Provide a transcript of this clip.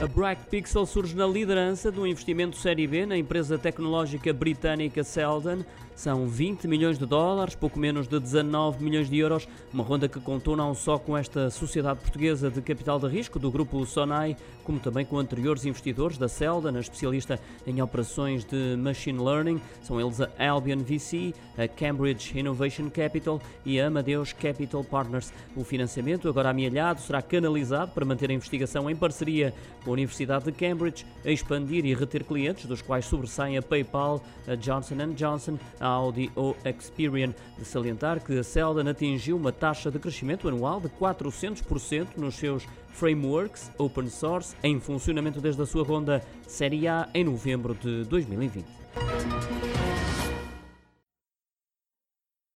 A Bright Pixel surge na liderança do investimento série B na empresa tecnológica britânica Selden. São 20 milhões de dólares, pouco menos de 19 milhões de euros, uma ronda que contou não só com esta sociedade portuguesa de capital de risco do grupo Sonai, como também com anteriores investidores da Selden, a especialista em operações de machine learning. São eles a Albion VC, a Cambridge Innovation Capital e a Amadeus Capital Partners. O financiamento, agora amealhado, será canalizado para manter a investigação em parceria com a Universidade de Cambridge, a expandir e reter clientes, dos quais sobressaem a PayPal, a Johnson Johnson, a Audi ou Experian. De salientar que a Selden atingiu uma taxa de crescimento anual de 400% nos seus frameworks open source em funcionamento desde a sua ronda Série A em novembro de 2020.